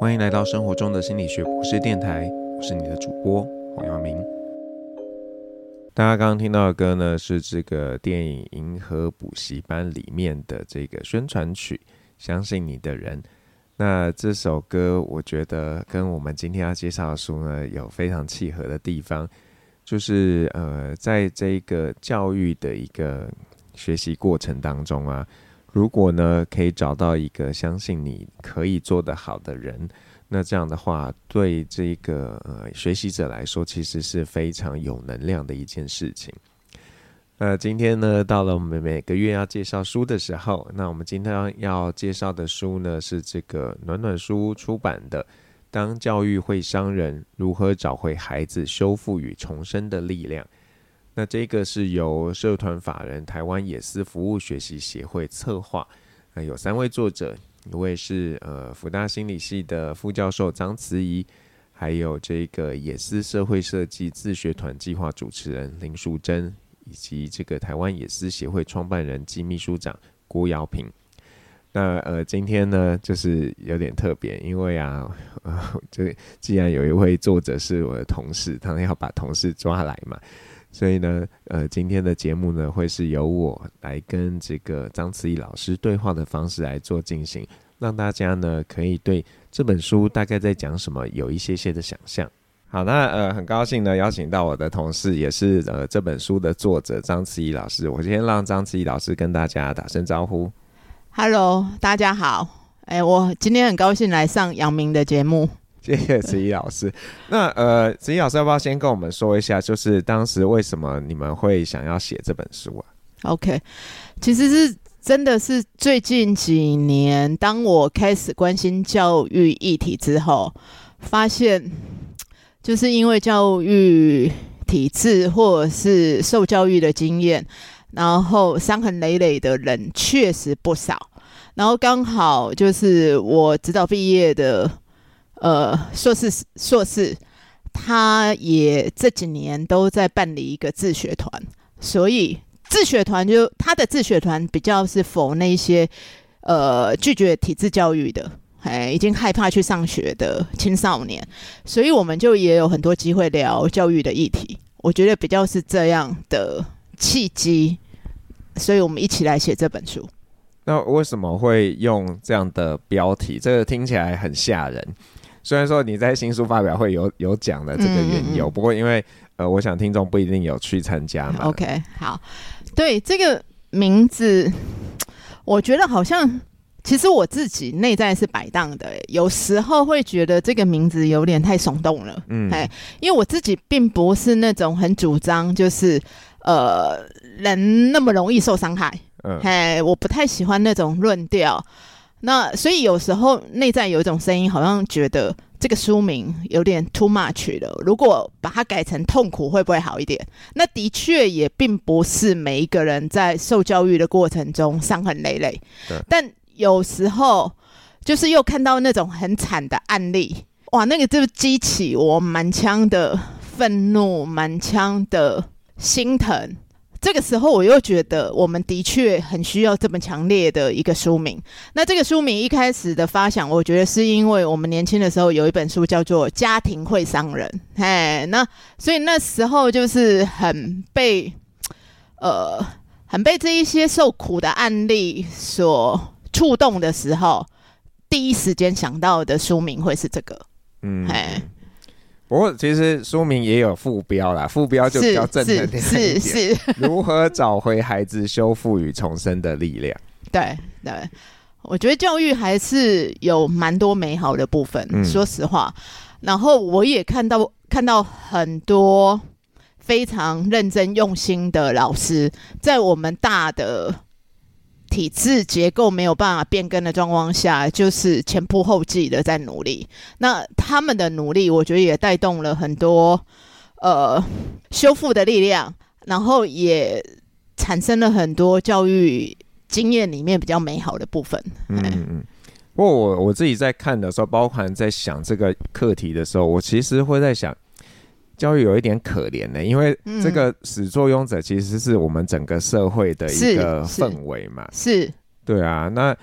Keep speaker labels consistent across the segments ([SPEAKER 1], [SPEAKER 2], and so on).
[SPEAKER 1] 欢迎来到生活中的心理学博士电台，我是你的主播黄耀明。大家刚刚听到的歌呢，是这个电影《银河补习班》里面的这个宣传曲《相信你的人》。那这首歌，我觉得跟我们今天要介绍的书呢，有非常契合的地方，就是呃，在这个教育的一个学习过程当中啊。如果呢，可以找到一个相信你可以做得好的人，那这样的话，对这个呃学习者来说，其实是非常有能量的一件事情。那今天呢，到了我们每个月要介绍书的时候，那我们今天要介绍的书呢，是这个暖暖书出版的《当教育会伤人：如何找回孩子修复与重生的力量》。那这个是由社团法人台湾野思服务学习协会策划，呃，有三位作者，一位是呃福大心理系的副教授张慈仪，还有这个野思社会设计自学团计划主持人林淑珍，以及这个台湾野思协会创办人暨秘书长郭瑶平。那呃今天呢就是有点特别，因为啊，呃，这既然有一位作者是我的同事，他们要把同事抓来嘛。所以呢，呃，今天的节目呢，会是由我来跟这个张慈义老师对话的方式来做进行，让大家呢可以对这本书大概在讲什么有一些些的想象。好，那呃，很高兴呢邀请到我的同事，也是呃这本书的作者张慈义老师。我先让张慈义老师跟大家打声招呼。
[SPEAKER 2] Hello，大家好。哎，我今天很高兴来上杨明的节目。
[SPEAKER 1] 谢谢子怡老师。那呃，子怡老师要不要先跟我们说一下，就是当时为什么你们会想要写这本书啊
[SPEAKER 2] ？OK，其实是真的是最近几年，当我开始关心教育议题之后，发现就是因为教育体制或者是受教育的经验，然后伤痕累累的人确实不少。然后刚好就是我指导毕业的。呃，硕士硕士，他也这几年都在办理一个自学团，所以自学团就他的自学团比较是否那些呃拒绝体制教育的，哎，已经害怕去上学的青少年，所以我们就也有很多机会聊教育的议题。我觉得比较是这样的契机，所以我们一起来写这本书。
[SPEAKER 1] 那为什么会用这样的标题？这个听起来很吓人。虽然说你在新书发表会有有讲的这个缘由，嗯嗯，不过因为呃，我想听众不一定有去参加嘛。
[SPEAKER 2] OK，好，对这个名字，我觉得好像其实我自己内在是摆荡的，有时候会觉得这个名字有点太耸动了。嗯，哎，因为我自己并不是那种很主张就是呃人那么容易受伤害。嗯，哎，我不太喜欢那种论调。那所以有时候内在有一种声音，好像觉得这个书名有点 too much 了。如果把它改成痛苦，会不会好一点？那的确也并不是每一个人在受教育的过程中伤痕累累。对。但有时候就是又看到那种很惨的案例，哇，那个就激起我满腔的愤怒，满腔的心疼。这个时候，我又觉得我们的确很需要这么强烈的一个书名。那这个书名一开始的发想，我觉得是因为我们年轻的时候有一本书叫做《家庭会伤人》，嘿，那所以那时候就是很被呃很被这一些受苦的案例所触动的时候，第一时间想到的书名会是这个，嗯，嘿。
[SPEAKER 1] 不过其实书名也有副标啦，副标就比较正能量一点。
[SPEAKER 2] 是是，是
[SPEAKER 1] 如何找回孩子修复与重生的力量？
[SPEAKER 2] 对对，我觉得教育还是有蛮多美好的部分，嗯、说实话。然后我也看到看到很多非常认真用心的老师，在我们大的。体制结构没有办法变更的状况下，就是前仆后继的在努力。那他们的努力，我觉得也带动了很多呃修复的力量，然后也产生了很多教育经验里面比较美好的部分。嗯
[SPEAKER 1] 嗯。不过我我自己在看的时候，包含在想这个课题的时候，我其实会在想。教育有一点可怜呢，因为这个始作俑者其实是我们整个社会的一个氛围嘛。
[SPEAKER 2] 是，是，
[SPEAKER 1] 对啊。那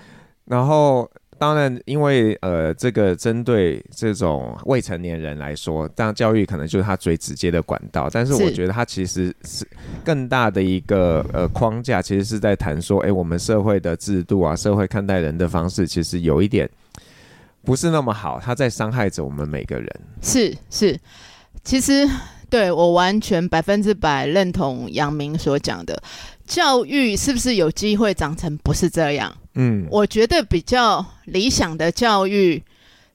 [SPEAKER 1] 然后当然，因为呃，这个针对这种未成年人来说，当然教育可能就是他最直接的管道。但是我觉得他其实是更大的一个呃框架，其实是在谈说，哎，我们社会的制度啊，社会看待人的方式，其实有一点不是那么好，他在伤害着我们每个人。
[SPEAKER 2] 是是，其实对我完全百分之百认同杨明所讲的，教育是不是有机会长成不是这样？嗯，我觉得比较理想的教育，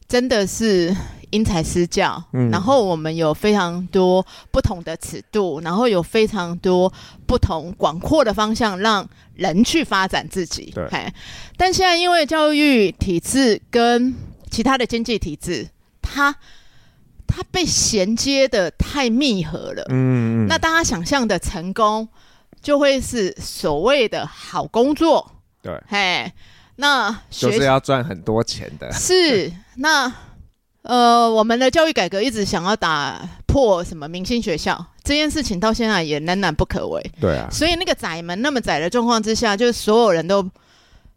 [SPEAKER 2] 真的是因材施教。嗯，然后我们有非常多不同的尺度，然后有非常多不同广阔的方向，让人去发展自己。
[SPEAKER 1] 对，
[SPEAKER 2] 但现在因为教育体制跟其他的经济体制，它它被衔接的太密合了。嗯，那大家想象的成功，就会是所谓的好工作。
[SPEAKER 1] 对，
[SPEAKER 2] 嘿，那
[SPEAKER 1] 就是要赚很多钱的。
[SPEAKER 2] 是，那呃，我们的教育改革一直想要打破什么明星学校这件事情，到现在也仍然不可为。
[SPEAKER 1] 对啊，
[SPEAKER 2] 所以那个窄门那么窄的状况之下，就是所有人都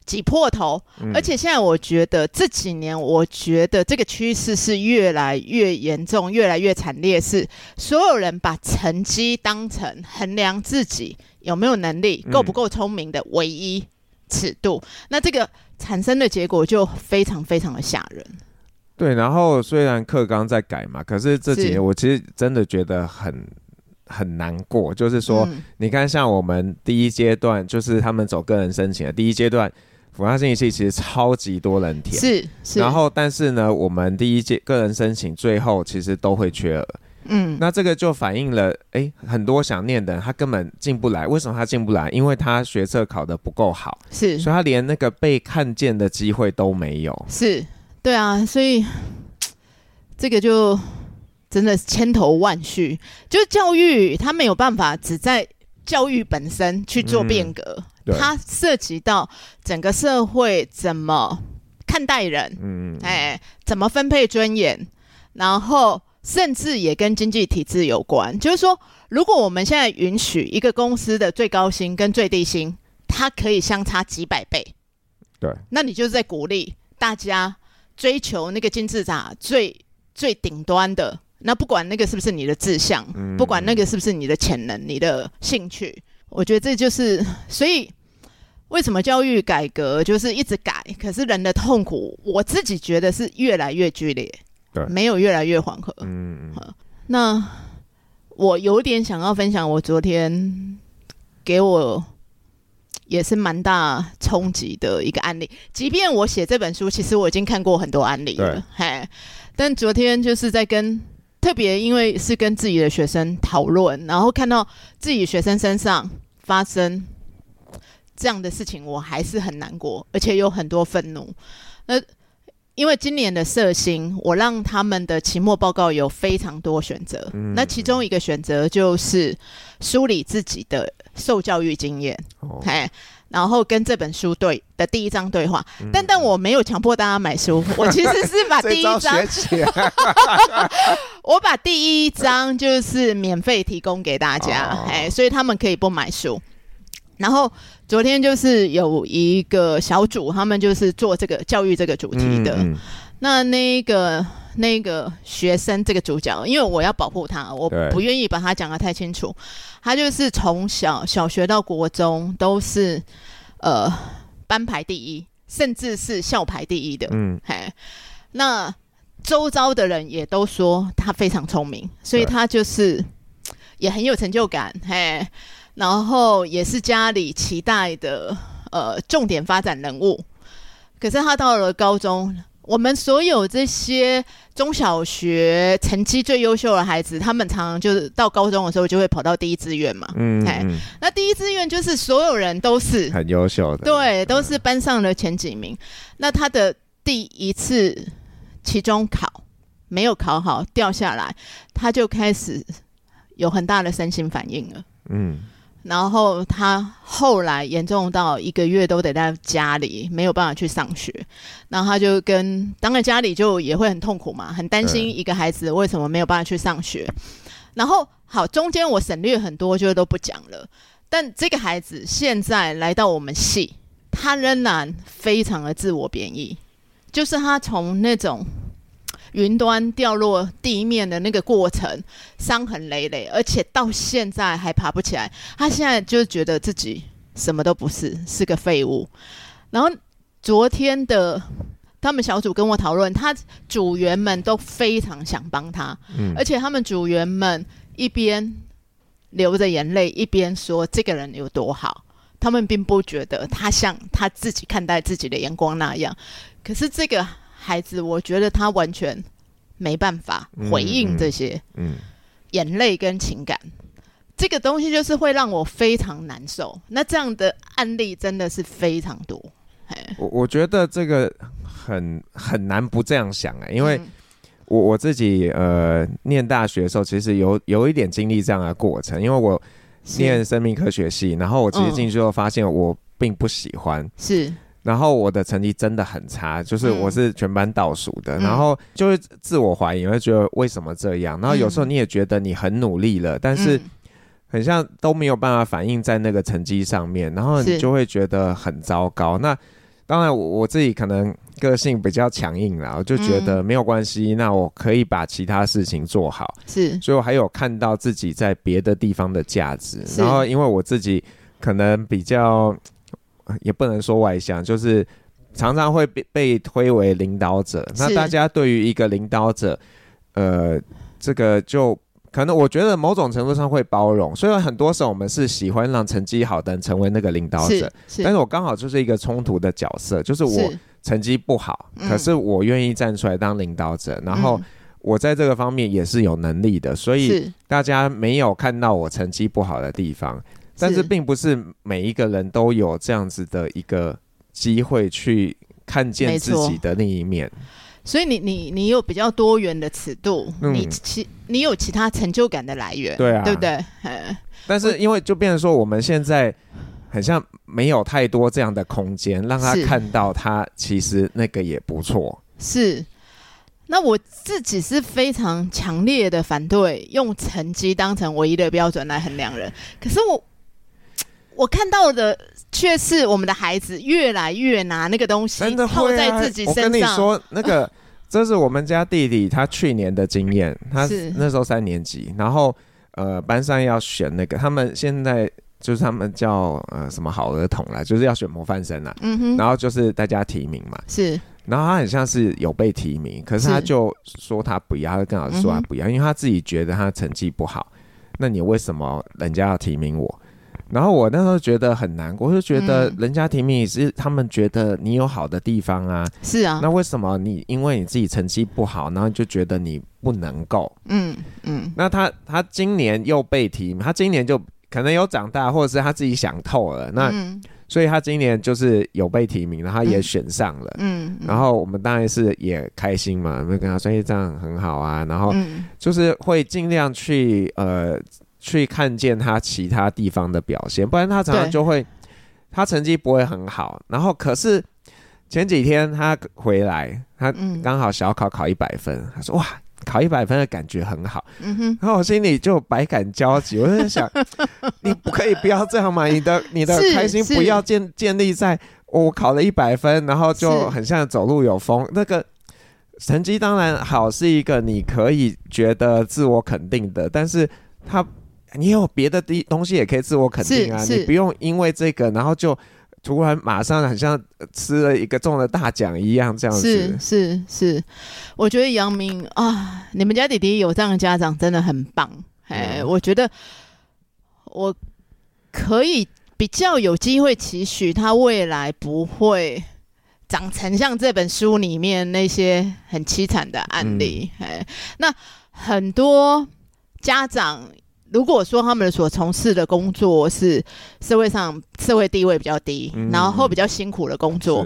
[SPEAKER 2] 挤破头。嗯。而且现在我觉得这几年，我觉得这个趋势是越来越严重，越来越惨烈，是所有人把成绩当成衡量自己有没有能力、够不够聪明的唯一。尺度，那这个产生的结果就非常非常的吓人。
[SPEAKER 1] 对，然后虽然课纲在改嘛，可是这几年我其实真的觉得很很难过。就是说，嗯、你看，像我们第一阶段，就是他们走个人申请的第一阶段，辅大信息系其实超级多人填，
[SPEAKER 2] 是是。
[SPEAKER 1] 然后，但是呢，我们第一届个人申请最后其实都会缺额。嗯，那这个就反映了，哎、欸，很多想念的人他根本进不来。为什么他进不来？因为他学测考的不够好，
[SPEAKER 2] 是，
[SPEAKER 1] 所以他连那个被看见的机会都没有。
[SPEAKER 2] 是，对啊，所以 这个就真的千头万绪。就教育，他没有办法只在教育本身去做变革，嗯、它涉及到整个社会怎么看待人，嗯，哎，怎么分配尊严，然后。甚至也跟经济体制有关，就是说，如果我们现在允许一个公司的最高薪跟最低薪，它可以相差几百倍，
[SPEAKER 1] 对，
[SPEAKER 2] 那你就是在鼓励大家追求那个金字塔最最顶端的，那不管那个是不是你的志向，嗯，不管那个是不是你的潜能、你的兴趣，我觉得这就是，所以为什么教育改革就是一直改，可是人的痛苦，我自己觉得是越来越剧烈。对没有越来越缓和。嗯，那我有点想要分享，我昨天给我也是蛮大冲击的一个案例。即便我写这本书，其实我已经看过很多案例了，嘿。但昨天就是在跟特别，因为是跟自己的学生讨论，然后看到自己学生身上发生这样的事情，我还是很难过，而且有很多愤怒。那因为今年的社星，我让他们的期末报告有非常多选择。嗯，那其中一个选择就是梳理自己的受教育经验，哦，然后跟这本书对的第一章对话。嗯，但但我没有强迫大家买书，我其实是把第一章，我把第一章就是免费提供给大家，哎，哦，所以他们可以不买书。然后昨天就是有一个小组，他们就是做这个教育这个主题的。嗯嗯、那那个那个学生这个主角，因为我要保护他，我不愿意把他讲的太清楚。他就是从小小学到国中都是呃班排第一，甚至是校排第一的。嗯，嘿，那周遭的人也都说他非常聪明，所以他就是也很有成就感。嘿。然后也是家里期待的呃重点发展人物，可是他到了高中，我们所有这些中小学成绩最优秀的孩子，他们常常就是到高中的时候就会跑到第一志愿嘛，嗯，嗯，那第一志愿就是所有人都是
[SPEAKER 1] 很优秀的，
[SPEAKER 2] 对，都是班上的前几名。那他的第一次期中考没有考好掉下来，他就开始有很大的身心反应了，嗯。然后他后来严重到一个月都得在家里，没有办法去上学。然后他就跟，当然家里就也会很痛苦嘛，很担心一个孩子为什么没有办法去上学。然后好，中间我省略很多，就都不讲了。但这个孩子现在来到我们系，他仍然非常的自我贬义。就是他从那种云端掉落地面的那个过程，伤痕累累，而且到现在还爬不起来。他现在就觉得自己什么都不是，是个废物。然后昨天的他们小组跟我讨论，他组员们都非常想帮他，嗯，而且他们组员们一边流着眼泪，一边说这个人有多好。他们并不觉得他像他自己看待自己的眼光那样，可是这个。孩子，我觉得他完全没办法回应这些，嗯，眼泪跟情感，这个东西就是会让我非常难受。那这样的案例真的是非常多。
[SPEAKER 1] 我我觉得这个很很难不这样想哎、欸，因为我我自己呃念大学的时候，其实有有一点经历这样的过程，因为我念生命科学系，然后我其实进去后发现我并不喜欢
[SPEAKER 2] 是。
[SPEAKER 1] 然后我的成绩真的很差，就是我是全班倒数的，嗯、然后就会自我怀疑，会觉得为什么这样？然后有时候你也觉得你很努力了，嗯、但是很像都没有办法反映在那个成绩上面，然后你就会觉得很糟糕。那当然我我自己可能个性比较强硬啦，我就觉得没有关系，那我可以把其他事情做好。是，所以我还有看到自己在别的地方的价值。然后因为我自己可能比较。也不能说外向，就是常常会被被推为领导者。那大家对于一个领导者，呃，这个就可能我觉得某种程度上会包容。虽然很多时候我们是喜欢让成绩好的人成为那个领导者，但是我刚好就是一个冲突的角色，就是我成绩不好，可是我愿意站出来当领导者，然后我在这个方面也是有能力的，所以大家没有看到我成绩不好的地方。但是并不是每一个人都有这样子的一个机会去看见自己的那一面，
[SPEAKER 2] 所以你你你有比较多元的尺度，嗯、你其你有其他成就感的来源，
[SPEAKER 1] 对啊，
[SPEAKER 2] 对不对？
[SPEAKER 1] 但是因为就变成说，我们现在很像没有太多这样的空间，让他看到他其实那个也不错。
[SPEAKER 2] 是，那我自己是非常强烈的反对用成绩当成唯一的标准来衡量人，可是我。我看到的却是我们的孩子越来越拿那个东西套在自己身上。我跟你
[SPEAKER 1] 说，那个 这是我们家弟弟他去年的经验。他那时候三年级，然后呃班上要选那个，他们现在就是他们叫呃什么好儿童啦，就是要选模范生啦。嗯哼。然后就是大家提名嘛。是。然后他很像是有被提名，可是他就说他不要，他就跟老师说他不要，因为他自己觉得他成绩不好。那你为什么人家要提名我？然后我那时候觉得很难过，我就觉得人家提名也是他们觉得你有好的地方啊，是啊，那为什么你因为你自己成绩不好，然后就觉得你不能够？嗯嗯。那他他今年又被提名，他今年就可能有长大，或者是他自己想透了，那所以他今年就是有被提名，然后他也选上了。嗯。然后我们当然是也开心嘛，会跟他说：“哎，这样很好啊。”然后就是会尽量去呃。去看见他其他地方的表现，不然他常常就会，他成绩不会很好。然后可是前几天他回来，他刚好小考考一百分，他说哇，考一百分的感觉很好。嗯哼，然后我心里就百感交集，我就在想，你不可以不要这样嘛？你的你的开心不要建建立在我考了一百分，然后就很像走路有风。那个成绩当然好，是一个你可以觉得自我肯定的，但是他。你有别的地东西也可以自我肯定啊，你不用因为这个，然后就突然马上很像吃了一个中了大奖一样这样子。是是是，
[SPEAKER 2] 我觉得杨明啊，你们家弟弟有这样的家长真的很棒。哎、嗯，我觉得我可以比较有机会期许他未来不会长成像这本书里面那些很凄惨的案例。哎、嗯，那很多家长。如果说他们所从事的工作是社会上社会地位比较低，嗯、然后比较辛苦的工作，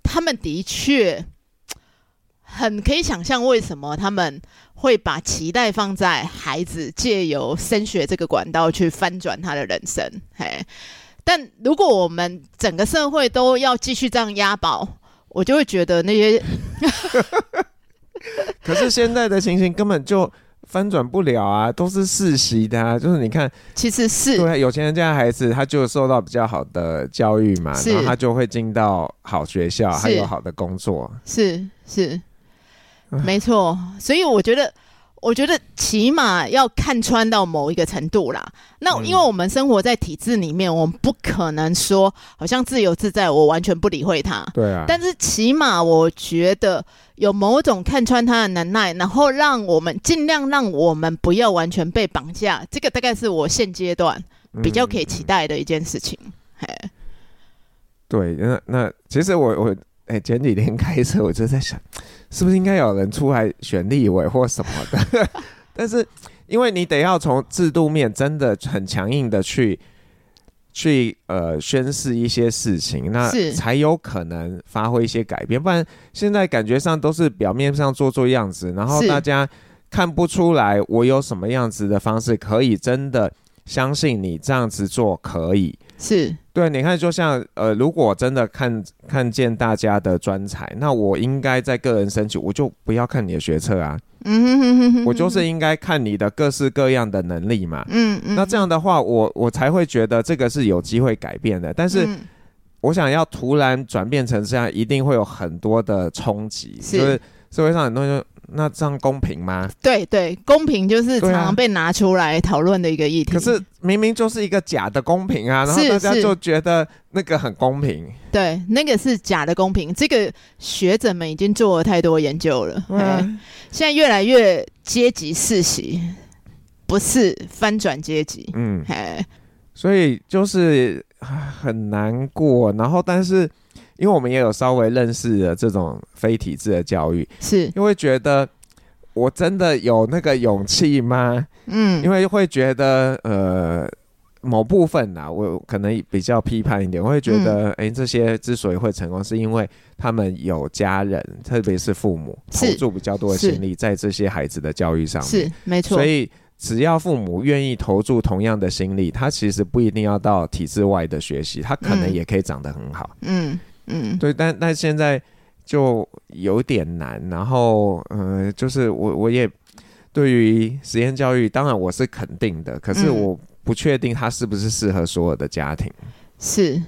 [SPEAKER 2] 他们的确很可以想象为什么他们会把期待放在孩子借由升学这个管道去翻转他的人生。嘿，但如果我们整个社会都要继续这样押宝，我就会觉得那些。
[SPEAKER 1] 可是现在的情形根本就。翻转不了啊，都是世袭的啊。就是你看，
[SPEAKER 2] 其实是
[SPEAKER 1] 对有钱人家的孩子，他就受到比较好的教育嘛，然后他就会进到好学校，
[SPEAKER 2] 是
[SPEAKER 1] 还有好的工作。
[SPEAKER 2] 是是，没错。所以我觉得。我觉得起码要看穿到某一个程度啦。那因为我们生活在体制里面，我们不可能说好像自由自在，我完全不理会他。
[SPEAKER 1] 对啊。
[SPEAKER 2] 但是起码我觉得有某种看穿他的能耐，然后让我们尽量让我们不要完全被绑架。这个大概是我现阶段比较可以期待的一件事情。嘿。
[SPEAKER 1] 对，那那其实我我哎前几天开车我就在想。是不是应该有人出来选立委或什么的？但是因为你得要从制度面真的很强硬的去去呃宣示一些事情，那才有可能发挥一些改变。不然现在感觉上都是表面上做做样子，然后大家看不出来我有什么样子的方式可以真的相信你这样子做可以。
[SPEAKER 2] 是。
[SPEAKER 1] 对，你看，就像呃，如果真的看看见大家的专才，那我应该在个人申请，我就不要看你的学测啊，嗯哼哼哼哼，我就是应该看你的各式各样的能力嘛，嗯嗯，那这样的话，我我才会觉得这个是有机会改变的。但是，我想要突然转变成这样，一定会有很多的冲击，就是社会上很多人。那这样公平吗？
[SPEAKER 2] 对对，公平就是常常被拿出来讨论的一个议题。
[SPEAKER 1] 可是明明就是一个假的公平啊，然后大家就觉得那个很公平。
[SPEAKER 2] 对，那个是假的公平。这个学者们已经做了太多研究了，啊、现在越来越阶级世袭，不是翻转阶级。嗯，
[SPEAKER 1] 所以就是很难过。然后，但是。因为我们也有稍微认识的这种非体制的教育，
[SPEAKER 2] 是
[SPEAKER 1] 因为觉得我真的有那个勇气吗？嗯，因为会觉得呃某部分啊，我可能比较批判一点，我会觉得哎、嗯欸，这些之所以会成功，是因为他们有家人，特别是父母投注比较多的心力在这些孩子的教育上面，
[SPEAKER 2] 是没错。
[SPEAKER 1] 所以只要父母愿意投注同样的心力，他其实不一定要到体制外的学习，他可能也可以长得很好。嗯。嗯嗯，对，但但现在就有点难，然后，呃，就是我我也对于实验教育，当然我是肯定的，可是我不确定它是不是适合所有的家庭。
[SPEAKER 2] 是，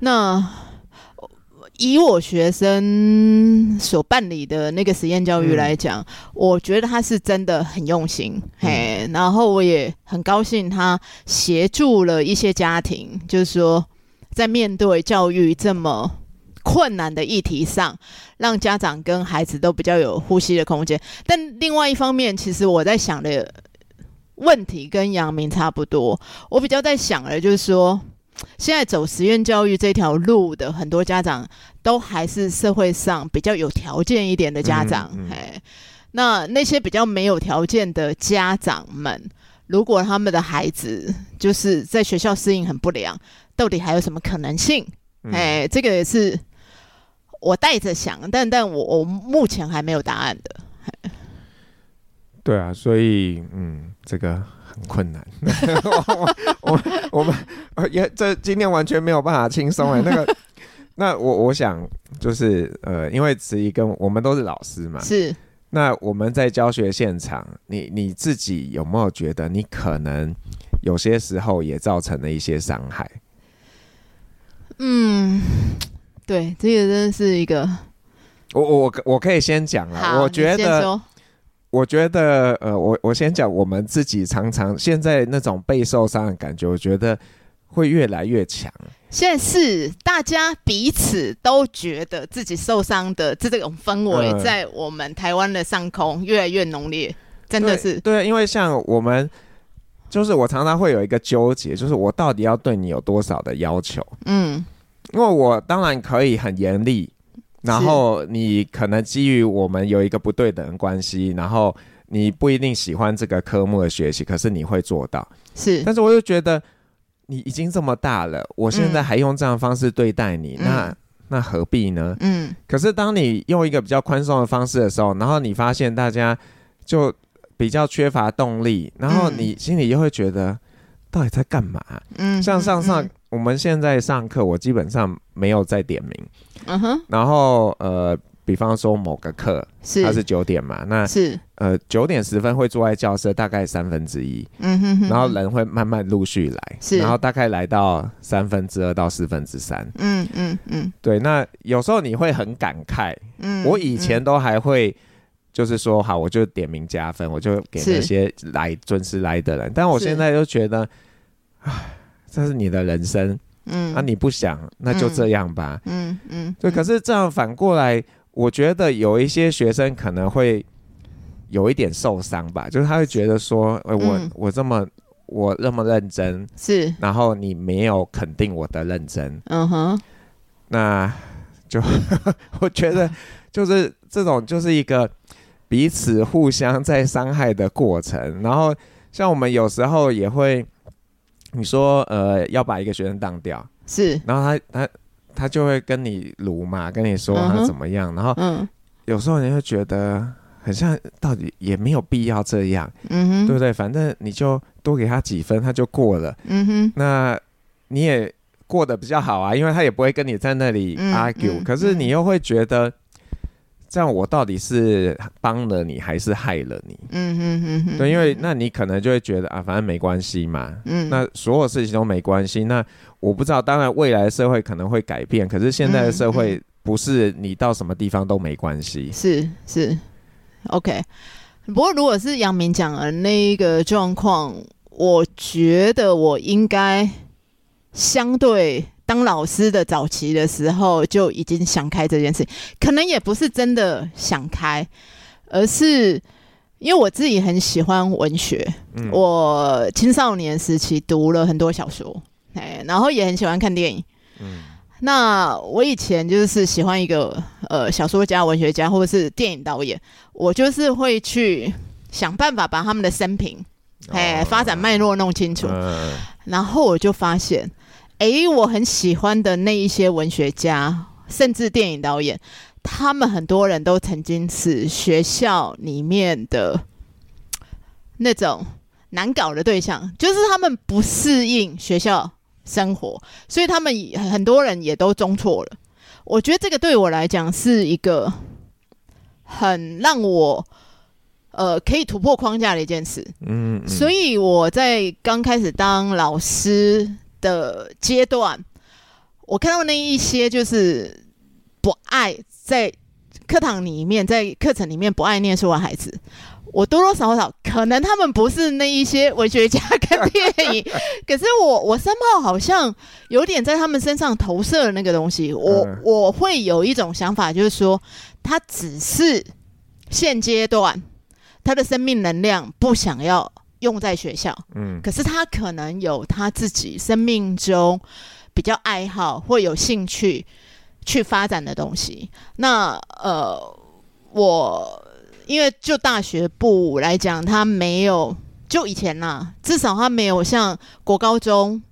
[SPEAKER 2] 那以我学生所办理的那个实验教育来讲，嗯、我觉得他是真的很用心，嗯、嘿，然后我也很高兴他协助了一些家庭，就是说。在面对教育这么困难的议题上，让家长跟孩子都比较有呼吸的空间。但另外一方面，其实我在想的问题跟杨明差不多。我比较在想的，就是说，现在走实验教育这条路的很多家长，都还是社会上比较有条件一点的家长。嗯嗯、嘿，那那些比较没有条件的家长们，如果他们的孩子就是在学校适应很不良。到底还有什么可能性？哎、嗯，这个也是我带着想，但但我我目前还没有答案的。
[SPEAKER 1] 对啊，所以嗯，这个很困难。我我我们也这今天完全没有办法轻松哎。那个，那我我想就是呃，因为子怡跟我们都是老师嘛，
[SPEAKER 2] 是。
[SPEAKER 1] 那我们在教学现场，你你自己有没有觉得你可能有些时候也造成了一些伤害？
[SPEAKER 2] 嗯，对，这个真的是一个，
[SPEAKER 1] 我我我可以先讲啊，我觉得，我觉得，呃，我我先讲，我们自己常常现在那种被受伤的感觉，我觉得会越来越强。
[SPEAKER 2] 现在是大家彼此都觉得自己受伤的这这种氛围，在我们台湾的上空越来越浓烈，真的是
[SPEAKER 1] 对，对，因为像我们。就是我常常会有一个纠结，就是我到底要对你有多少的要求？嗯，因为我当然可以很严厉，然后你可能基于我们有一个不对等的关系，然后你不一定喜欢这个科目的学习，可是你会做到。
[SPEAKER 2] 是，
[SPEAKER 1] 但是我就觉得你已经这么大了，我现在还用这样的方式对待你，嗯、那那何必呢？嗯。可是当你用一个比较宽松的方式的时候，然后你发现大家就。比较缺乏动力，然后你心里又会觉得，到底在干嘛？嗯，像上上，嗯、我们现在上课，我基本上没有在点名。嗯哼。然后呃，比方说某个课，是。它是九点嘛，那是。呃，九点十分会坐在教室，大概三分之一，
[SPEAKER 2] 嗯哼哼，
[SPEAKER 1] 然后人会慢慢陆续来，
[SPEAKER 2] 是，
[SPEAKER 1] 然后大概来到三分之二到四分之三，
[SPEAKER 2] 嗯嗯嗯，
[SPEAKER 1] 对，那有时候你会很感慨，嗯，我以前都还会就是说好，我就点名加分，我就给那些来准时来的人，但我现在就觉得，唉，这是你的人生，嗯，啊，你不想，那就这样吧，嗯嗯，对，可是这样反过来，我觉得有一些学生可能会。有一点受伤吧，就是他会觉得说，哎、欸，我、嗯、我这么我那么认真，
[SPEAKER 2] 是，
[SPEAKER 1] 然后你没有肯定我的认真，
[SPEAKER 2] 嗯哼，
[SPEAKER 1] 那就 我觉得就是这种就是一个彼此互相在伤害的过程。然后像我们有时候也会，你说呃要把一个学生当掉，
[SPEAKER 2] 是，
[SPEAKER 1] 然后他他他就会跟你撸嘛，跟你说他怎么样，嗯、然后嗯，有时候你会觉得。很像，到底也没有必要这样，嗯哼，对不对？反正你就多给他几分，他就过了，嗯哼。那你也过得比较好啊，因为他也不会跟你在那里 argue，嗯嗯。可是你又会觉得，这样我到底是帮了你还是害了你？嗯哼哼哼。对，因为那你可能就会觉得啊，反正没关系嘛，嗯。那所有事情都没关系。那我不知道，当然未来的社会可能会改变，可是现在的社会不是你到什么地方都没关系。
[SPEAKER 2] 是是。OK，不过如果是杨明讲的那一个状况，我觉得我应该相对当老师的早期的时候就已经想开这件事，可能也不是真的想开，而是因为我自己很喜欢文学，嗯、我青少年时期读了很多小说，哎，然后也很喜欢看电影，嗯。那我以前就是喜欢一个呃小说家、文学家或者是电影导演，我就是会去想办法把他们的生平、哎、哦、发展脉络弄清楚，嗯、然后我就发现，哎，我很喜欢的那一些文学家，甚至电影导演，他们很多人都曾经是学校里面的那种难搞的对象，就是他们不适应学校生活，所以他们很多人也都中错了。我觉得这个对我来讲是一个很让我呃可以突破框架的一件事。嗯，嗯，所以我在刚开始当老师的阶段，我看到那一些就是不爱在课堂里面，在课程里面不爱念书的孩子。我多多少少可能他们不是那一些文学家跟电影，可是我我三炮好像有点在他们身上投射的那个东西，我我会有一种想法，就是说他只是现阶段他的生命能量不想要用在学校，嗯，可是他可能有他自己生命中比较爱好或有兴趣去发展的东西，那呃我。因为就大学部来讲，他没有就以前呐、啊，至少他没有像国高中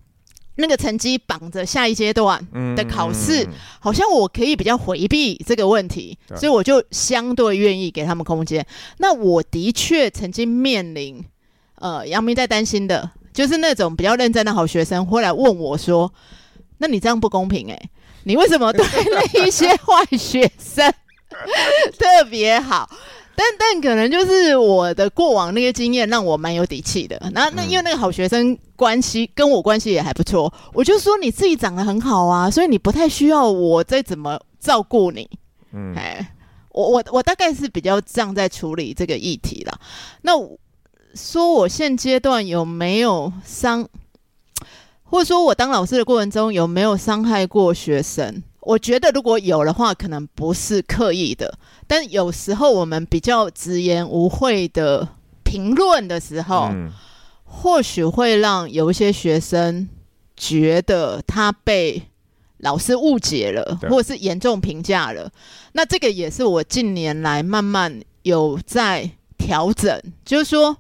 [SPEAKER 2] 那个成绩绑着下一阶段的考试，好像我可以比较回避这个问题，所以我就相对愿意给他们空间。那我的确曾经面临，呃，杨明在担心的，就是那种比较认真的好学生，会来问我说：“那你这样不公平诶、欸，你为什么对那一些坏学生 特别好？”但但可能就是我的过往那个经验让我蛮有底气的。那那因为那个好学生关系跟我关系也还不错，我就说你自己长得很好啊，所以你不太需要我再怎么照顾你。嗯，哎，我我我大概是比较这样在处理这个议题啦。那说我现阶段有没有伤，或者说我当老师的过程中有没有伤害过学生？我觉得如果有的话，可能不是刻意的。但有时候我们比较直言无讳的评论的时候，嗯、或许会让有一些学生觉得他被老师误解了，或者是严重评价了。那这个也是我近年来慢慢有在调整，就是说，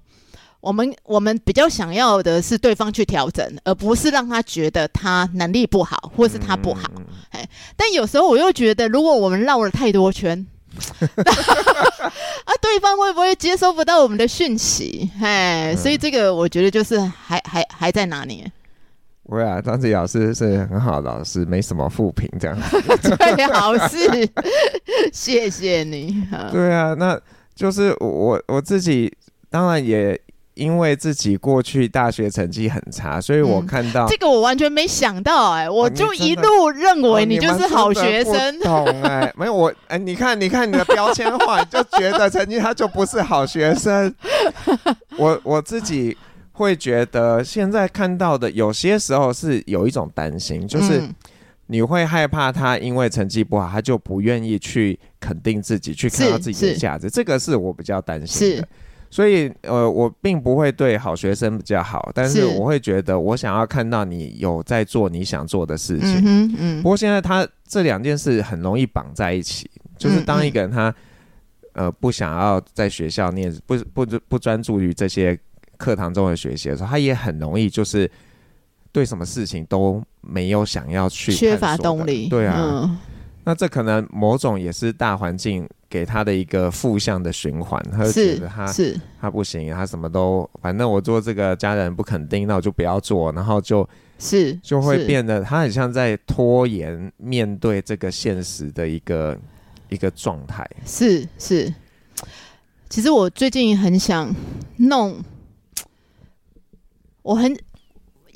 [SPEAKER 2] 我们我们比较想要的是对方去调整，而不是让他觉得他能力不好，或是他不好。哎、嗯，但有时候我又觉得，如果我们绕了太多圈。啊，对方会不会接收不到我们的讯息？哎、嗯，所以这个我觉得就是还还还在哪里？
[SPEAKER 1] 不会啊，张子怡老师是很好的老师，没什么负评这样子。
[SPEAKER 2] 最好是，谢谢你。
[SPEAKER 1] 对啊，那就是我我自己当然也。因为自己过去大学成绩很差，所以我看到、
[SPEAKER 2] 嗯、这个我完全没想到哎、欸，我就一路认为你就是好学生。
[SPEAKER 1] 懂哎、欸，没有我哎，你看你看你的标签化，就觉得成绩他就不是好学生。我我自己会觉得，现在看到的有些时候是有一种担心，就是你会害怕他因为成绩不好，他就不愿意去肯定自己，去看到自己的价值。这个是我比较担心的。所以，呃，我并不会对好学生比较好，但是我会觉得，我想要看到你有在做你想做的事情。嗯嗯。不过现在他这两件事很容易绑在一起，就是当一个人他，呃，不想要在学校念，不不不专注于这些课堂中的学习的时候，他也很容易就是对什么事情都没有想要去
[SPEAKER 2] 缺乏动力。
[SPEAKER 1] 对啊。那这可能某种也是大环境给他的一个负向的循环，他就觉得他是他不行，他什么都反正我做这个家人不肯定，那我就不要做，然后就是就会变得他很像在拖延面对这个现实的一个一个状态。
[SPEAKER 2] 是是，其实我最近很想弄，我很。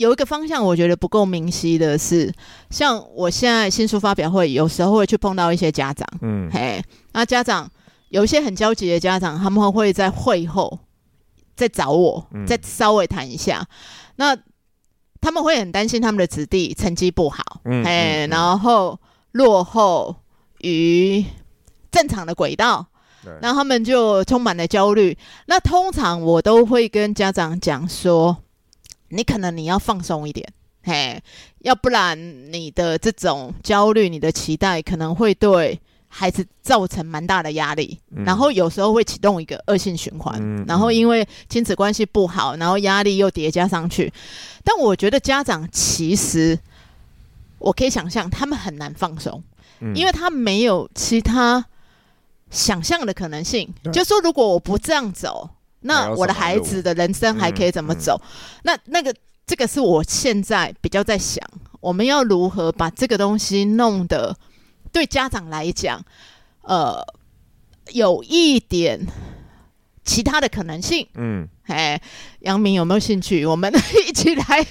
[SPEAKER 2] 有一个方向，我觉得不够明晰的是，像我现在新书发表会，有时候会去碰到一些家长，嗯，嘿，那家长有一些很焦急的家长，他们会在会后再找我，再稍微谈一下。嗯、那他们会很担心他们的子弟成绩不好，嗯，嘿，然后落后于正常的轨道，那他们就充满了焦虑。那通常我都会跟家长讲说。你可能你要放松一点，嘿，要不然你的这种焦虑、你的期待可能会对孩子造成蛮大的压力，嗯，然后有时候会启动一个恶性循环，嗯，然后因为亲子关系不好，然后压力又叠加上去。但我觉得家长其实，我可以想象他们很难放松，嗯，因为他没有其他想象的可能性，就说如果我不这样走。那我的孩子的人生还可以怎么走？那那个这个是我现在比较在想，我们要如何把这个东西弄得对家长来讲，呃，有一点其他的可能性。嗯，哎，杨明有没有兴趣？我们 一起来，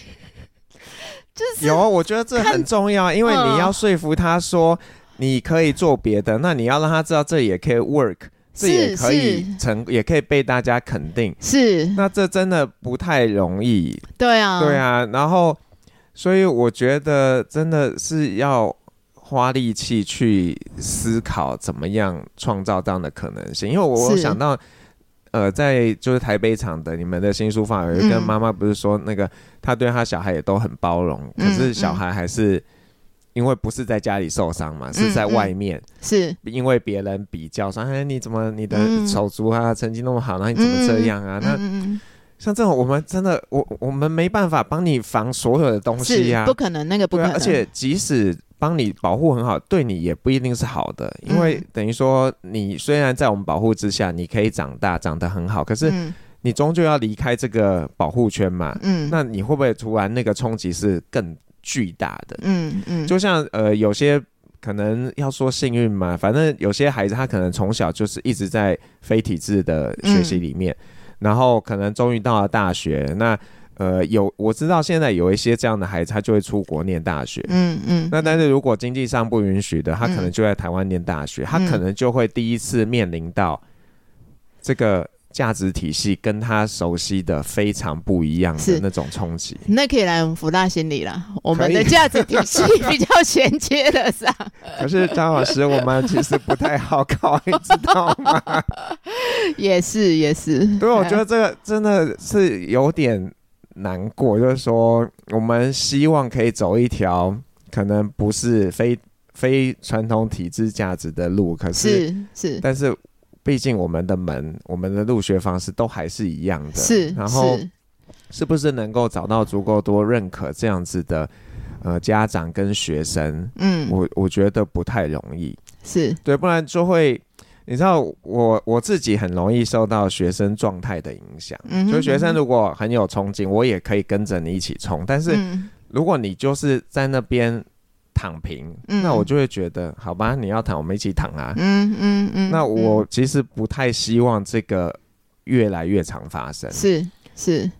[SPEAKER 2] 就是
[SPEAKER 1] 有，我觉得这很重要，因为你要说服他说你可以做别的，那你要让他知道这也可以 work。这也可以成，也可以被大家肯定。
[SPEAKER 2] 是，
[SPEAKER 1] 那这真的不太容易。
[SPEAKER 2] 对啊，
[SPEAKER 1] 对啊。然后，所以我觉得真的是要花力气去思考怎么样创造这样的可能性。因为我想到，呃，在就是台北场的你们的新书发有一个妈妈不是说那个她对她小孩也都很包容，嗯、可是小孩还是。嗯因为不是在家里受伤嘛，是在外面。是因为别人比较说：“哎，你怎么你的手足啊成绩那么好，那你怎么这样啊？”嗯、那像这种，我们真的，我我们没办法帮你防所有的东西呀、啊，
[SPEAKER 2] 不可能，那个不可能。
[SPEAKER 1] 而且即使帮你保护很好，对你也不一定是好的，因为等于说你虽然在我们保护之下，你可以长大长得很好，可是你终究要离开这个保护圈嘛。嗯，那你会不会突然那个冲击是更？巨大的，嗯嗯，就像呃，有些可能要说幸运嘛，反正有些孩子他可能从小就是一直在非体制的学习里面，嗯、然后可能终于到了大学，那呃有我知道现在有一些这样的孩子，他就会出国念大学，嗯嗯，那但是如果经济上不允许的，他可能就在台湾念大学，嗯、他可能就会第一次面临到这个。价值体系跟他熟悉的非常不一样的那种冲击，
[SPEAKER 2] 那可以来我们福大心理了。我们的价值体系比较衔接的上。
[SPEAKER 1] 可是张老师，我们其实不太好搞，你知道吗？
[SPEAKER 2] 也是也是。
[SPEAKER 1] 对，我觉得这个真的是有点难过，就是说我们希望可以走一条可能不是非非传统体制价值的路，可是是，是但是。毕竟我们的门，我们的入学方式都还是一样的。是，然后是不是能够找到足够多认可这样子的呃家长跟学生？嗯，我我觉得不太容易。是对，不然就会你知道，我我自己很容易受到学生状态的影响。嗯，就学生如果很有冲劲，我也可以跟着你一起冲。但是如果你就是在那边。躺平，嗯、那我就会觉得，好吧，你要躺，我们一起躺啊。
[SPEAKER 2] 嗯嗯嗯。嗯
[SPEAKER 1] 那我其实不太希望这个越来越常发生。
[SPEAKER 2] 是是，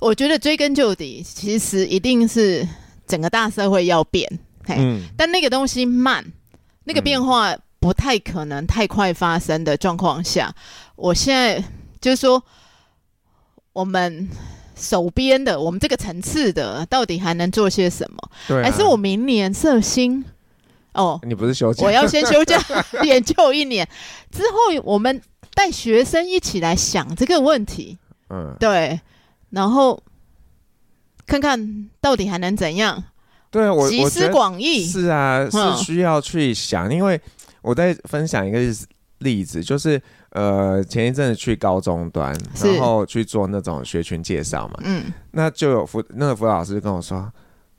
[SPEAKER 2] 我觉得追根究底，其实一定是整个大社会要变。嗯。但那个东西慢，那个变化不太可能太快发生的状况下，嗯、我现在就是说，我们。手边的我们这个层次的，到底还能做些什么？对、啊，还是我明年设薪？哦，
[SPEAKER 1] 你不是休假？
[SPEAKER 2] 我要先休假研究一年，之后我们带学生一起来想这个问题。嗯，对，然后看看到底还能怎样？
[SPEAKER 1] 对，我
[SPEAKER 2] 集思广益
[SPEAKER 1] 是啊，是需要去想，嗯、因为我在分享一个例子，就是。呃，前一阵子去高中端，然后去做那种学群介绍嘛，嗯，那就有辅那个辅导老师就跟我说，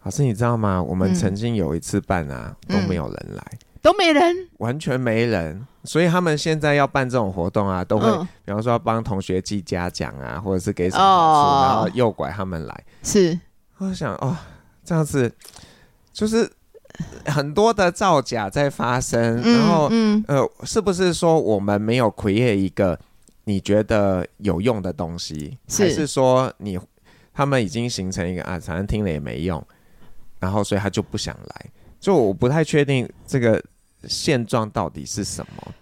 [SPEAKER 1] 老师你知道吗？我们曾经有一次办啊，嗯、都没有人来，
[SPEAKER 2] 都没人，
[SPEAKER 1] 完全没人，所以他们现在要办这种活动啊，都会，嗯、比方说要帮同学寄嘉奖啊，或者是给什么好处，哦、然后诱拐他们来，
[SPEAKER 2] 是，
[SPEAKER 1] 我想哦，这样子就是。很多的造假在发生，嗯、然后，嗯、呃，是不是说我们没有 create 一个你觉得有用的东西，是还是说你他们已经形成一个啊，反正听了也没用，然后所以他就不想来？就我不太确定这个现状到底是什么。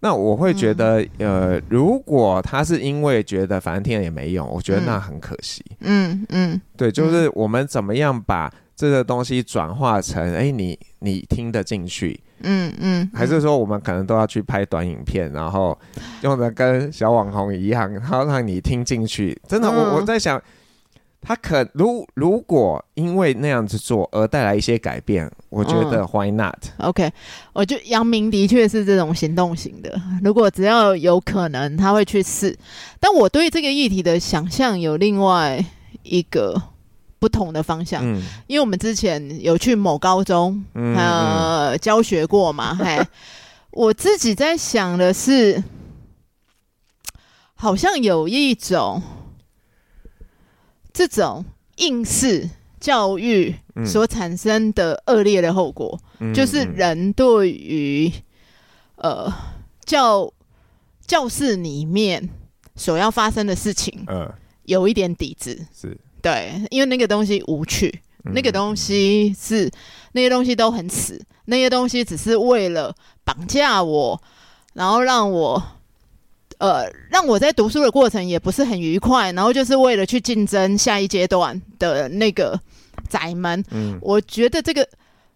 [SPEAKER 1] 那我会觉得，嗯、呃，如果他是因为觉得反正听了也没用，我觉得那很可惜。嗯嗯，嗯对，就是我们怎么样把。这个东西转化成，哎，你你听得进去，嗯嗯，嗯还是说我们可能都要去拍短影片，然后用的跟小网红一样，然后让你听进去。真的，嗯、我我在想，他可如如果因为那样子做而带来一些改变，我觉得 Why not？OK，、
[SPEAKER 2] 嗯、我觉得阳明的确是这种行动型的。如果只要有可能，他会去试。但我对这个议题的想象有另外一个。不同的方向，嗯、因为我们之前有去某高中，嗯、呃，教学过嘛，嘿，我自己在想的是，好像有一种这种应试教育所产生的恶劣的后果，嗯、就是人对于呃教教室里面所要发生的事情，呃、有一点抵制，是。对，因为那个东西无趣，嗯、那个东西是那些东西都很死，那些东西只是为了绑架我，然后让我呃让我在读书的过程也不是很愉快，然后就是为了去竞争下一阶段的那个窄门。嗯，我觉得这个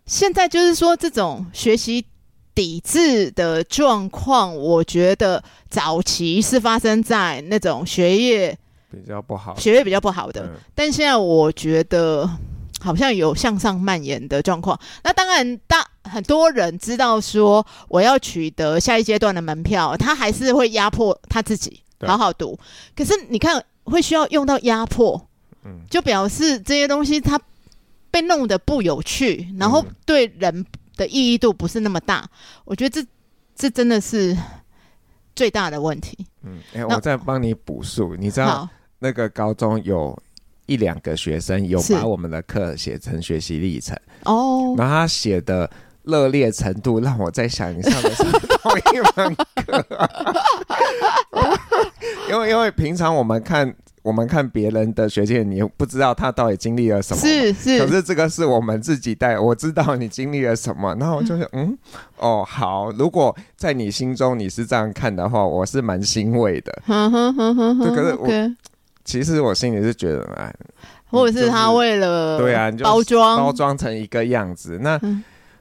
[SPEAKER 2] 现在就是说这种学习抵制的状况，我觉得早期是发生在那种学业。
[SPEAKER 1] 比较不好，
[SPEAKER 2] 学业比较不好的，嗯、但现在我觉得好像有向上蔓延的状况。那当然，大很多人知道说我要取得下一阶段的门票，他还是会压迫他自己好好读。可是你看，会需要用到压迫，嗯，就表示这些东西它被弄得不有趣，然后对人的意义度不是那么大。嗯、我觉得这这真的是最大的问题。
[SPEAKER 1] 嗯，哎、欸，我再帮你补述，你知道？那个高中有一两个学生有把我们的课写成学习历程。哦，然后他写的热烈程度让我在想，你上的是同一门课，因为因为平常我们看我们看别人的学界，你不知道他到底经历了什么，是是，可是这个是我们自己带，我知道你经历了什么，然后我就是嗯？哦好，如果在你心中你是这样看的话，我是蛮欣慰的，嗯哼哼哼哼，可是我。其实我心里是觉得，哎，
[SPEAKER 2] 或者是他为了对啊，包装
[SPEAKER 1] 包装成一个样子，那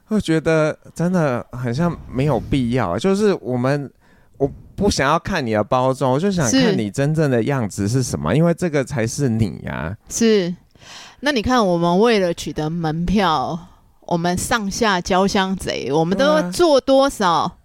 [SPEAKER 1] 会觉得真的很像没有必要。就是我们我不想要看你的包装，我就想看你真正的样子是什么，因为这个才是你呀。
[SPEAKER 2] 是，那你看，我们为了取得门票，我们上下交相贼，我们都做多少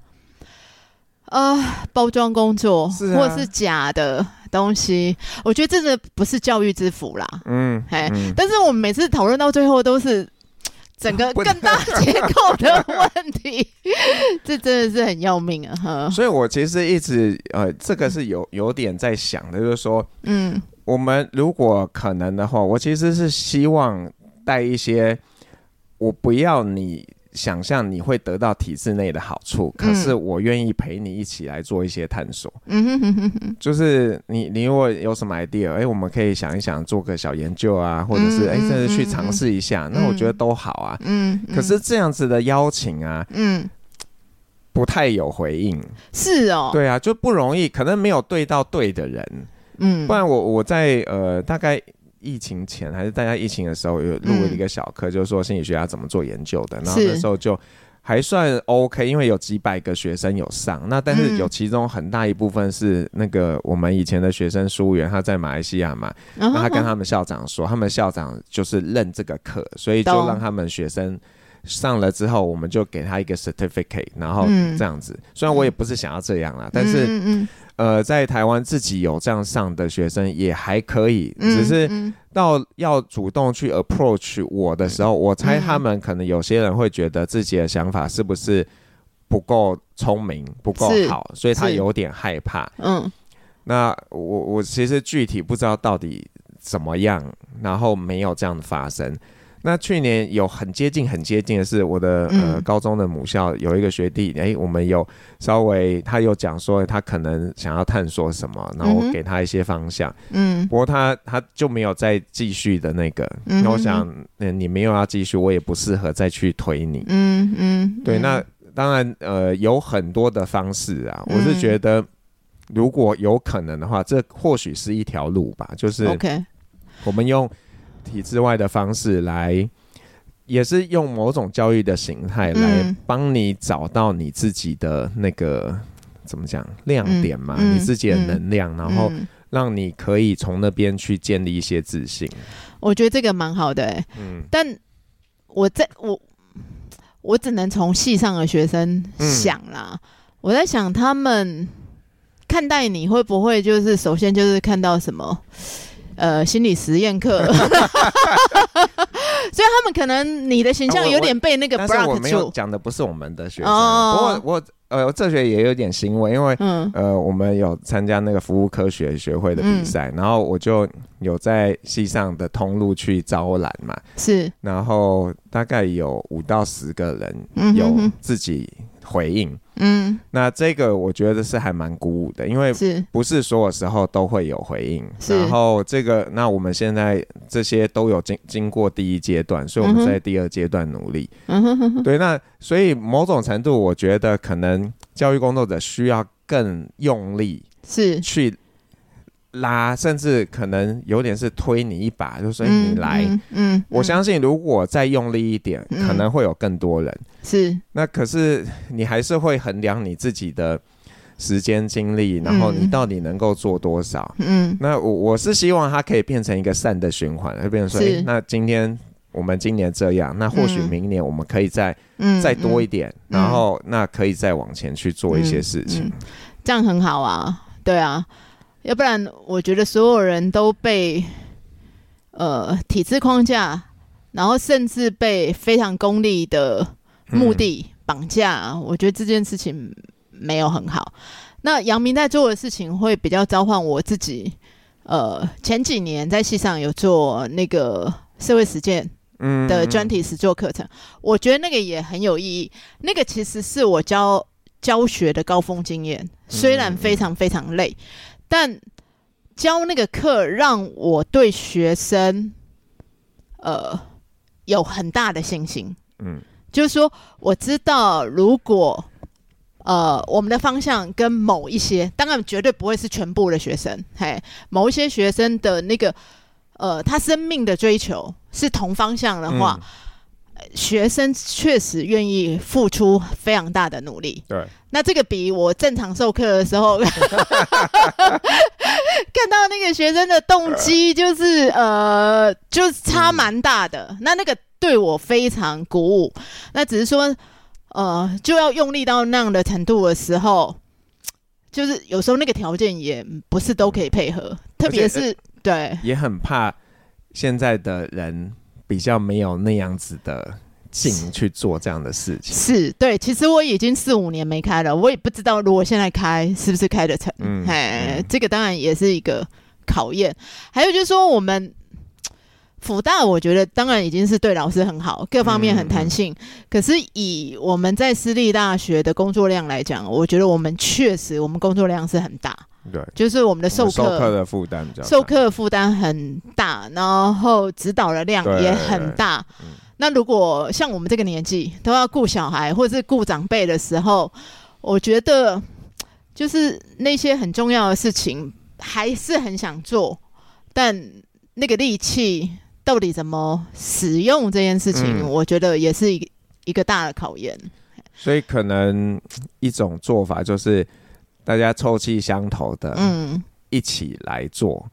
[SPEAKER 2] 啊包装工作，或是假的。东西，我觉得真的不是教育之福啦。嗯，嘿，嗯、但是我们每次讨论到最后都是 整个更大 结构的问题，这真的是很要命啊！哈，
[SPEAKER 1] 所以我其实一直呃，这个是有有点在想的，就是说，嗯，我们如果可能的话，我其实是希望带一些我不要你想象你会得到体制内的好处，可是我愿意陪你一起来做一些探索。嗯哼哼哼哼，就是你你如果有什么 idea，哎、欸，我们可以想一想，做个小研究啊，或者是哎，甚至、欸、去尝试一下，那我觉得都好啊。嗯，可是这样子的邀请啊，嗯。不太有回应，
[SPEAKER 2] 是哦，
[SPEAKER 1] 对啊，就不容易，可能没有对到对的人，嗯，不然我我在呃大概疫情前还是大家疫情的时候有录了一个小课，嗯、就是说心理学家怎么做研究的，然后那时候就还算 OK，因为有几百个学生有上，那但是有其中很大一部分是那个我们以前的学生书员，他在马来西亚嘛，那他跟他们校长说，他们校长就是认这个课，所以就让他们学生。上了之后，我们就给他一个 certificate，然后这样子。嗯、虽然我也不是想要这样啦，嗯、但是，呃，在台湾自己有这样上的学生也还可以，嗯、只是到要主动去 approach 我的时候，嗯、我猜他们可能有些人会觉得自己的想法是不是不够聪明、不够好，所以他有点害怕。嗯，那我我其实具体不知道到底怎么样，然后没有这样的发生。那去年有很接近、很接近的是，我的呃高中的母校有一个学弟，哎、我们有稍微他有讲说他可能想要探索什么，然后我给他一些方向，嗯，不过他他就没有再继续的那个，嗯，那我想，嗯，你没有要继续，我也不适合再去推你，嗯嗯，对，那当然呃有很多的方式啊，我是觉得如果有可能的话，这或许是一条路吧，就是 OK，我们用。体制外的方式来，也是用某种教育的形态来帮你找到你自己的那个、嗯、怎么讲亮点嘛，嗯、你自己的能量，嗯、然后让你可以从那边去建立一些自信。
[SPEAKER 2] 我觉得这个蛮好的、欸，嗯，但我在我我只能从系上的学生想啦，嗯、我在想他们看待你会不会就是首先就是看到什么。呃，心理实验课，所以他们可能你的形象有点被那个 block 住。但是我没有讲
[SPEAKER 1] 的不是我们的学生，哦、不过我呃这学也有点欣慰，因为、嗯、呃我们有参加那个服务科学学会的比赛，嗯、然后我就有在系上的通路去招揽嘛，
[SPEAKER 2] 是，
[SPEAKER 1] 然后大概有五到十个人有自己回应。嗯，那这个我觉得是还蛮鼓舞的，因为是不是所有时候都会有回应。是然后这个，那我们现在这些都有经经过第一阶段，所以我们在第二阶段努力。嗯哼哼哼。对，那所以某种程度，我觉得可能教育工作者需要更用力，是去。拉，甚至可能有点是推你一把，就说你来。嗯，嗯嗯，我相信如果再用力一点，嗯、可能会有更多人。是，那可是你还是会衡量你自己的时间精力，然后你到底能够做多少。嗯，那我我是希望它可以变成一个善的循环，就变成说，那今天我们今年这样，那或许明年我们可以再、嗯、再多一点，嗯、然后那可以再往前去做一些事情。
[SPEAKER 2] 这样很好啊，对啊。要不然，我觉得所有人都被呃体制框架，然后甚至被非常功利的目的绑架。嗯、我觉得这件事情没有很好。那杨明在做的事情会比较召唤我自己。呃，前几年在戏上有做那个社会实践的专题实作课程，嗯、我觉得那个也很有意义。那个其实是我教教学的高峰经验，虽然非常非常累。但教那个课让我对学生，呃，有很大的信心。嗯，就是说我知道，如果呃我们的方向跟某一些，当然绝对不会是全部的学生，嘿，某一些学生的那个呃他生命的追求是同方向的话。嗯学生确实愿意付出非常大的努力。对，那这个比我正常授课的时候 看到那个学生的动机，就是呃，就差蛮大的。那那个对我非常鼓舞。那只是说，呃，就要用力到那样的程度的时候，就是有时候那个条件也不是都可以配合，特别是对，
[SPEAKER 1] 也很怕现在的人。比较没有那样子的劲去做这样的事情，
[SPEAKER 2] 是对。其实我已经四五年没开了，我也不知道如果现在开是不是开得成。嗯，哎，这个当然也是一个考验。还有就是说，我们辅大我觉得当然已经是对老师很好，各方面很弹性。嗯、可是以我们在私立大学的工作量来讲，我觉得我们确实我们工作量是很大。
[SPEAKER 1] 对，
[SPEAKER 2] 就是我们的授课
[SPEAKER 1] 的负担，
[SPEAKER 2] 授课负担很大，然后指导的量也很大。那如果像我们这个年纪都要顾小孩或者是顾长辈的时候，我觉得就是那些很重要的事情还是很想做，但那个力气。到底怎么使用这件事情，嗯、我觉得也是一个一个大的考验。
[SPEAKER 1] 所以可能一种做法就是大家臭气相投的，嗯，一起来做。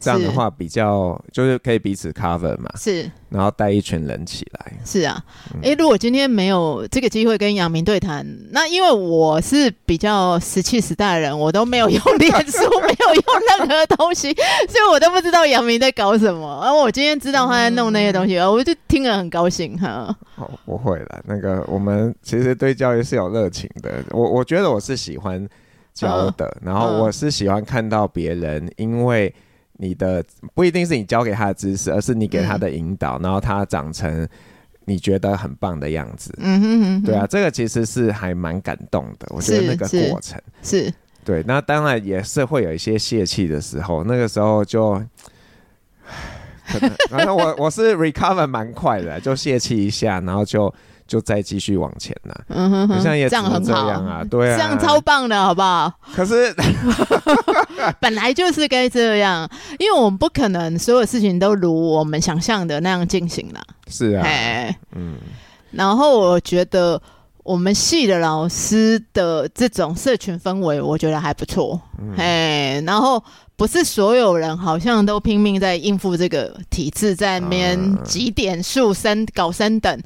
[SPEAKER 1] 这样的话比较就是可以彼此 cover 嘛，
[SPEAKER 2] 是，
[SPEAKER 1] 然后带一群人起来，
[SPEAKER 2] 是啊，哎、嗯，如果今天没有这个机会跟杨明对谈，那因为我是比较石器时代的人，我都没有用脸书，没有用任何东西，所以我都不知道杨明在搞什么。而我今天知道他在弄那些东西，嗯、我就听了很高兴哈。
[SPEAKER 1] 哦，不会了，那个我们其实对教育是有热情的，我我觉得我是喜欢教的，哦、然后我是喜欢看到别人因为。你的不一定是你教给他的知识，而是你给他的引导，嗯、然后他长成你觉得很棒的样子。嗯哼，哼哼，对啊，这个其实是还蛮感动的。我觉得那个过程
[SPEAKER 2] 是，是
[SPEAKER 1] 对。那当然也是会有一些泄气的时候，那个时候就，可能然后我我是 recover 蛮快的，就泄气一下，然后就。就再继续往前呐，嗯哼哼，像也这样很好啊，对啊，
[SPEAKER 2] 这样超棒的，好不好？
[SPEAKER 1] 可是
[SPEAKER 2] 本来就是该这样，因为我们不可能所有事情都如我们想象的那样进行了。
[SPEAKER 1] 是啊，嘿
[SPEAKER 2] 嗯。然后我觉得我们系的老师的这种社群氛围，我觉得还不错。哎、嗯，然后不是所有人好像都拼命在应付这个体制，在那边挤点数升搞升等。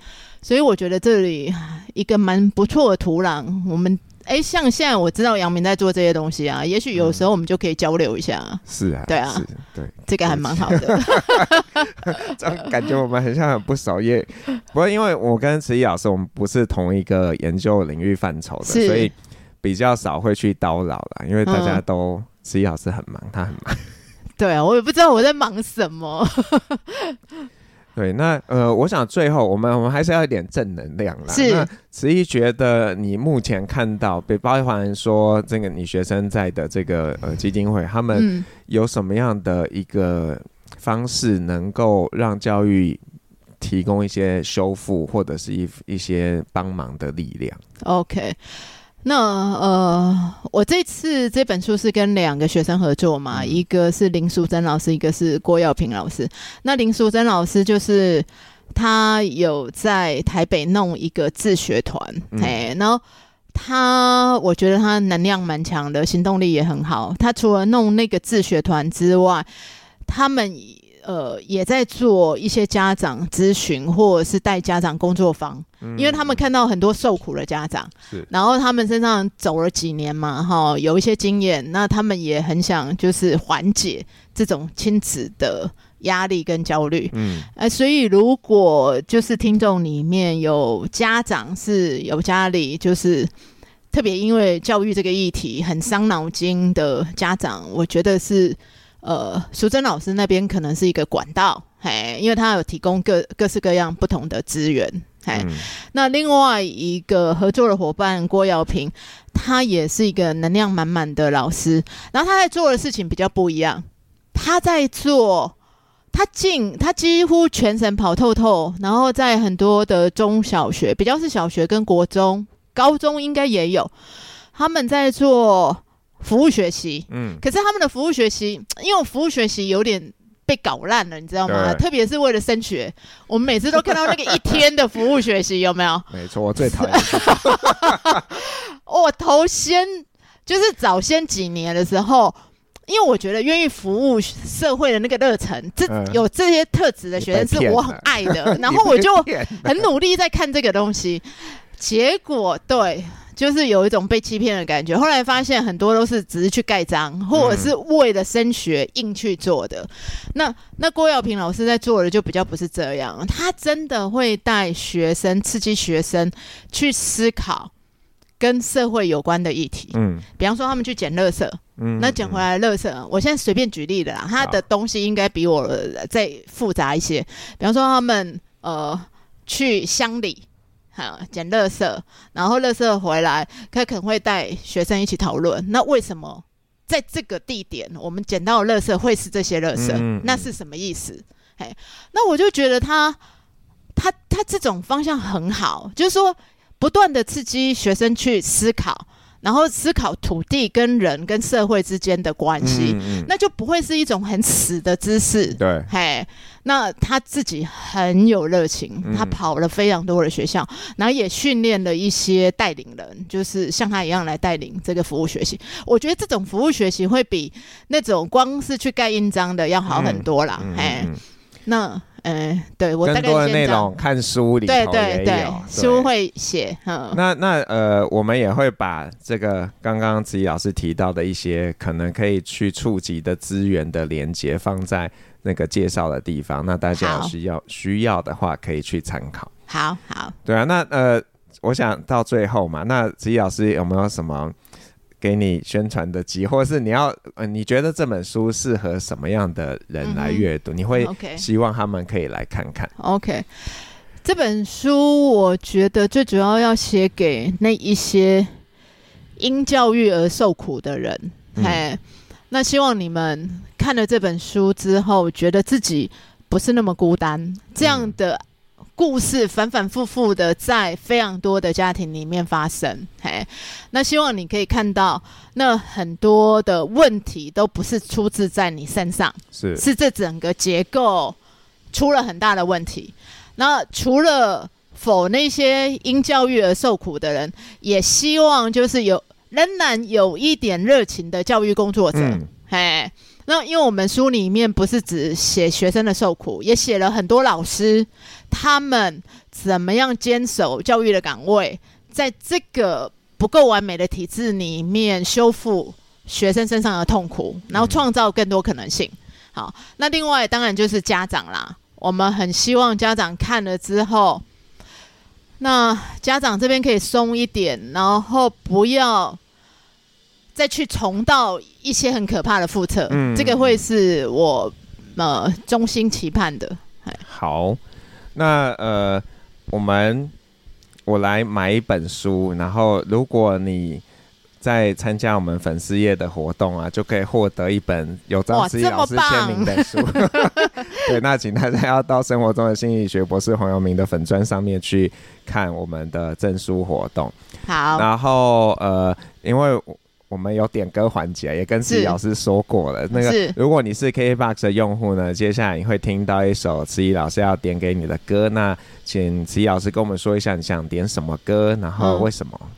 [SPEAKER 2] 所以我觉得这里一个蛮不错的土壤。我们哎，像现在我知道杨明在做这些东西啊，也许有时候我们就可以交流一下。
[SPEAKER 1] 嗯、是啊，
[SPEAKER 2] 对啊，
[SPEAKER 1] 是对，
[SPEAKER 2] 这个还蛮好的。
[SPEAKER 1] 这样感觉我们很像很不熟，也不过因为我跟慈忆老师我们不是同一个研究领域范畴的，所以比较少会去叨扰了。因为大家都慈忆、嗯、老师很忙，他很忙。
[SPEAKER 2] 对啊，我也不知道我在忙什么。
[SPEAKER 1] 对，那呃，我想最后我们我们还是要一点正能量啦。是，那慈忆觉得你目前看到，被包含说这个你学生在的这个呃基金会，他们有什么样的一个方式能够让教育提供一些修复或者是一一些帮忙的力量
[SPEAKER 2] ？OK。那呃，我这次这本书是跟两个学生合作嘛，嗯、一个是林淑珍老师，一个是郭耀平老师。那林淑珍老师就是他有在台北弄一个自学团，哎、嗯，然后他我觉得他能量蛮强的，行动力也很好。他除了弄那个自学团之外，他们。呃，也在做一些家长咨询，或者是带家长工作坊，嗯、因为他们看到很多受苦的家长，然后他们身上走了几年嘛，哈，有一些经验，那他们也很想就是缓解这种亲子的压力跟焦虑，嗯，呃，所以如果就是听众里面有家长是有家里就是特别因为教育这个议题很伤脑筋的家长，我觉得是。呃，淑珍老师那边可能是一个管道，嘿，因为他有提供各各式各样不同的资源，嘿。嗯、那另外一个合作的伙伴郭耀平，他也是一个能量满满的老师，然后他在做的事情比较不一样，他在做，他进，他几乎全省跑透透，然后在很多的中小学，比较是小学跟国中、高中应该也有，他们在做。服务学习，嗯，可是他们的服务学习，因为服务学习有点被搞烂了，你知道吗？特别是为了升学，我们每次都看到那个一天的服务学习，有没有？
[SPEAKER 1] 没错，我最讨厌。
[SPEAKER 2] 我头先就是早先几年的时候，因为我觉得愿意服务社会的那个热忱，这、嗯、有这些特质的学生是我很爱的，然后我就 很努力在看这个东西，结果对。就是有一种被欺骗的感觉。后来发现很多都是只是去盖章，或者是为了升学硬去做的。嗯、那那郭耀平老师在做的就比较不是这样，他真的会带学生、刺激学生去思考跟社会有关的议题，嗯，比方说他们去捡垃圾，嗯，那捡回来的垃圾，嗯，我现在随便举例的啦，他的东西应该比我再复杂一些。比方说他们呃去乡里，哈，捡垃圾，然后垃圾回来，他可能会带学生一起讨论，那为什么在这个地点我们捡到的垃圾会是这些垃圾？嗯，那是什么意思？嘿，那我就觉得他他他这种方向很好，就是说。不断的刺激学生去思考，然后思考土地跟人跟社会之间的关系，嗯嗯，那就不会是一种很死的知识。
[SPEAKER 1] 对，
[SPEAKER 2] 嘿，那他自己很有热情，他跑了非常多的学校，嗯、然后也训练了一些带领人，就是像他一样来带领这个服务学习。我觉得这种服务学习会比那种光是去盖印章的要好很多啦。嗯、嘿，嗯、那。嗯，对我大概
[SPEAKER 1] 更多的内容看书里头
[SPEAKER 2] 对对对，书会写。嗯，
[SPEAKER 1] 那那呃，我们也会把这个刚刚子怡老师提到的一些可能可以去触及的资源的连接放在那个介绍的地方，那大家有需要需要的话可以去参考。
[SPEAKER 2] 好好，
[SPEAKER 1] 对啊，那呃，我想到最后嘛，那子怡老师有没有什么？给你宣传的机会，或是你要，呃，你觉得这本书适合什么样的人来阅读？嗯、你会希望他们可以来看看。
[SPEAKER 2] OK，这本书我觉得最主要要写给那一些因教育而受苦的人。哎、嗯，那希望你们看了这本书之后，觉得自己不是那么孤单。这样的。故事反反复复的在非常多的家庭里面发生，嘿，那希望你可以看到，那很多的问题都不是出自在你身上，
[SPEAKER 1] 是
[SPEAKER 2] 是这整个结构出了很大的问题。那除了否那些因教育而受苦的人，也希望就是有仍然有一点热情的教育工作者，嗯、嘿。那因为我们书里面不是只写学生的受苦，也写了很多老师他们怎么样坚守教育的岗位，在这个不够完美的体制里面修复学生身上的痛苦，然后创造更多可能性。好，那另外当然就是家长啦，我们很希望家长看了之后，那家长这边可以松一点，然后不要。再去重蹈一些很可怕的覆辙，嗯，这个会是我呃衷心期盼的。
[SPEAKER 1] 好，那呃，我们我来买一本书，然后如果你在参加我们粉丝页的活动啊，就可以获得一本有张思怡老师签名的书。对，那请大家要到生活中的心理学博士黄耀明的粉砖上面去看我们的证书活动。
[SPEAKER 2] 好，
[SPEAKER 1] 然后呃，因为。我们有点歌环节，也跟子怡老师说过了。那个，如果你是 KKBOX 的用户呢，接下来你会听到一首子怡老师要点给你的歌。那请子怡老师跟我们说一下，你想点什么歌，然后为什么？嗯、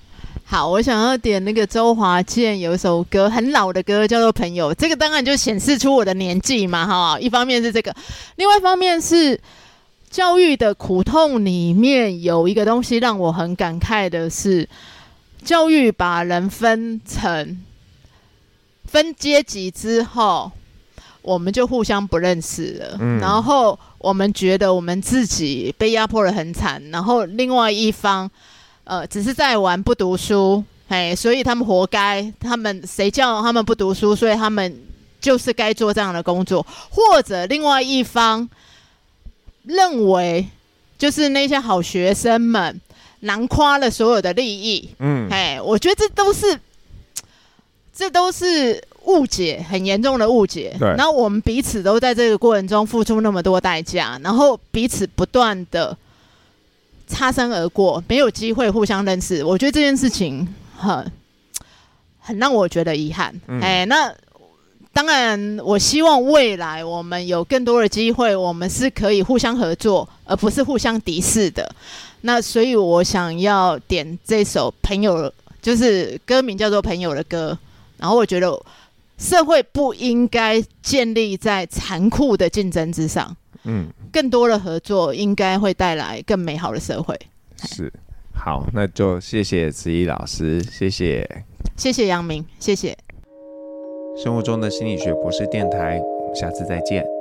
[SPEAKER 2] 好，我想要点那个周华健有一首歌，很老的歌，叫做《朋友》。这个当然就显示出我的年纪嘛，哈。一方面是这个，另外一方面是教育的苦痛里面有一个东西让我很感慨的是。教育把人分成分阶级之后，我们就互相不认识了。嗯。然后我们觉得我们自己被压迫得很惨，然后另外一方，呃，只是在玩不读书，哎，所以他们活该。他们谁叫他们不读书？所以他们就是该做这样的工作。或者另外一方认为，就是那些好学生们。囊括了所有的利益，嗯，哎，我觉得这都是，这都是误解，很严重的误解。对，然后我们彼此都在这个过程中付出那么多代价，然后彼此不断的擦身而过，没有机会互相认识。我觉得这件事情很，很让我觉得遗憾。哎、嗯，那当然，我希望未来我们有更多的机会，我们是可以互相合作，而不是互相敌视的。那所以，我想要点这首《朋友》，就是歌名叫做《朋友》的歌。然后，我觉得社会不应该建立在残酷的竞争之上。嗯，更多的合作应该会带来更美好的社会。
[SPEAKER 1] 是，好，那就谢谢子怡老师，谢谢，
[SPEAKER 2] 谢谢杨明，谢谢。
[SPEAKER 1] 生活中的心理学博士电台，我们下次再见。